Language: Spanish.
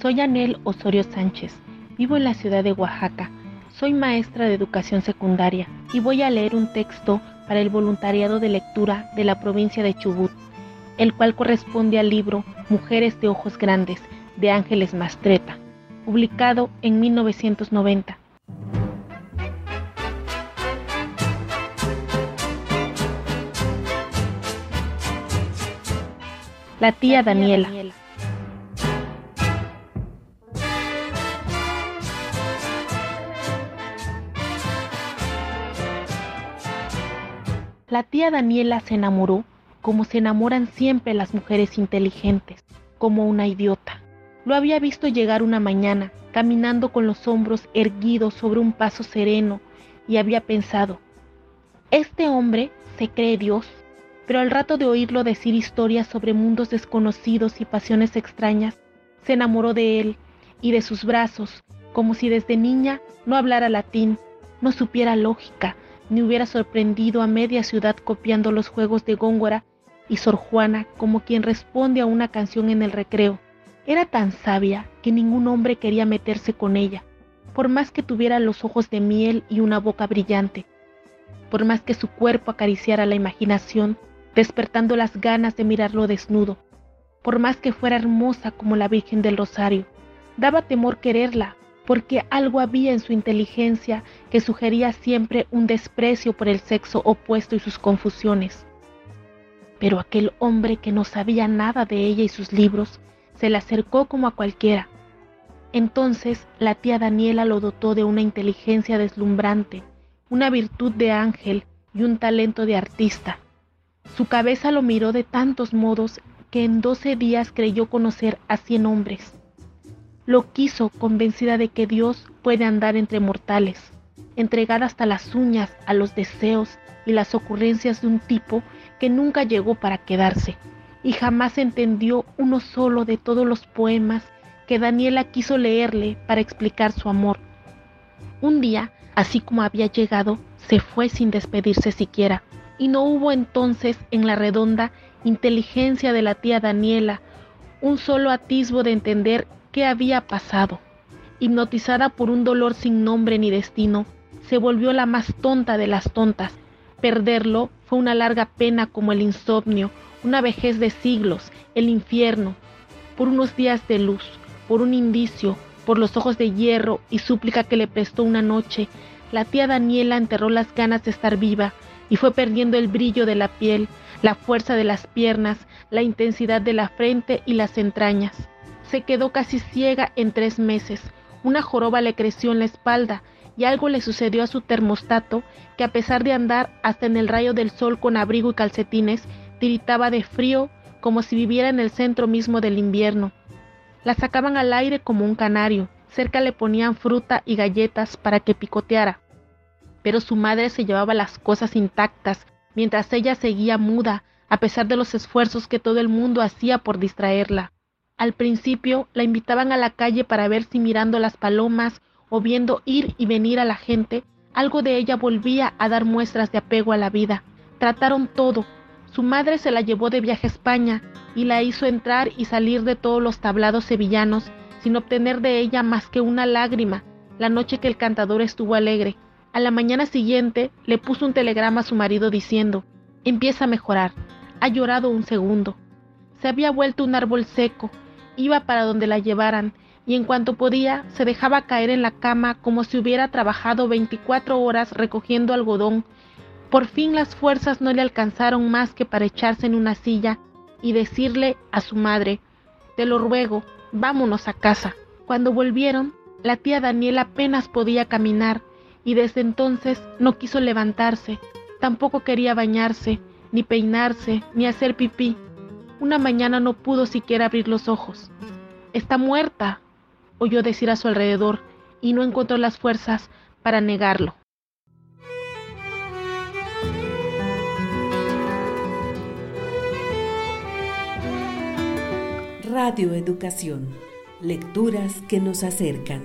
Soy Anel Osorio Sánchez Vivo en la ciudad de Oaxaca. Soy maestra de educación secundaria y voy a leer un texto para el voluntariado de lectura de la provincia de Chubut, el cual corresponde al libro Mujeres de Ojos Grandes de Ángeles Mastreta, publicado en 1990. La tía Daniela. La tía Daniela se enamoró como se enamoran siempre las mujeres inteligentes, como una idiota. Lo había visto llegar una mañana, caminando con los hombros erguidos sobre un paso sereno, y había pensado, este hombre se cree Dios, pero al rato de oírlo decir historias sobre mundos desconocidos y pasiones extrañas, se enamoró de él y de sus brazos, como si desde niña no hablara latín, no supiera lógica, ni hubiera sorprendido a media ciudad copiando los juegos de Góngora y Sor Juana como quien responde a una canción en el recreo. Era tan sabia que ningún hombre quería meterse con ella, por más que tuviera los ojos de miel y una boca brillante, por más que su cuerpo acariciara la imaginación, despertando las ganas de mirarlo desnudo, por más que fuera hermosa como la Virgen del Rosario. Daba temor quererla, porque algo había en su inteligencia que sugería siempre un desprecio por el sexo opuesto y sus confusiones. Pero aquel hombre que no sabía nada de ella y sus libros se le acercó como a cualquiera. Entonces la tía Daniela lo dotó de una inteligencia deslumbrante, una virtud de ángel y un talento de artista. Su cabeza lo miró de tantos modos que en doce días creyó conocer a cien hombres lo quiso convencida de que Dios puede andar entre mortales, entregada hasta las uñas a los deseos y las ocurrencias de un tipo que nunca llegó para quedarse y jamás entendió uno solo de todos los poemas que Daniela quiso leerle para explicar su amor. Un día, así como había llegado, se fue sin despedirse siquiera, y no hubo entonces en la redonda inteligencia de la tía Daniela un solo atisbo de entender qué había pasado. Hipnotizada por un dolor sin nombre ni destino, se volvió la más tonta de las tontas. Perderlo fue una larga pena como el insomnio, una vejez de siglos, el infierno, por unos días de luz, por un indicio, por los ojos de hierro y súplica que le prestó una noche, la tía Daniela enterró las ganas de estar viva y fue perdiendo el brillo de la piel, la fuerza de las piernas, la intensidad de la frente y las entrañas se quedó casi ciega en tres meses. Una joroba le creció en la espalda y algo le sucedió a su termostato que a pesar de andar hasta en el rayo del sol con abrigo y calcetines, tiritaba de frío como si viviera en el centro mismo del invierno. La sacaban al aire como un canario, cerca le ponían fruta y galletas para que picoteara. Pero su madre se llevaba las cosas intactas, mientras ella seguía muda, a pesar de los esfuerzos que todo el mundo hacía por distraerla. Al principio la invitaban a la calle para ver si mirando las palomas o viendo ir y venir a la gente, algo de ella volvía a dar muestras de apego a la vida. Trataron todo. Su madre se la llevó de viaje a España y la hizo entrar y salir de todos los tablados sevillanos sin obtener de ella más que una lágrima la noche que el cantador estuvo alegre. A la mañana siguiente le puso un telegrama a su marido diciendo, empieza a mejorar. Ha llorado un segundo. Se había vuelto un árbol seco, iba para donde la llevaran y en cuanto podía se dejaba caer en la cama como si hubiera trabajado 24 horas recogiendo algodón. Por fin las fuerzas no le alcanzaron más que para echarse en una silla y decirle a su madre, te lo ruego, vámonos a casa. Cuando volvieron, la tía Daniela apenas podía caminar y desde entonces no quiso levantarse, tampoco quería bañarse, ni peinarse, ni hacer pipí. Una mañana no pudo siquiera abrir los ojos. Está muerta, oyó decir a su alrededor, y no encontró las fuerzas para negarlo. Radio Educación. Lecturas que nos acercan.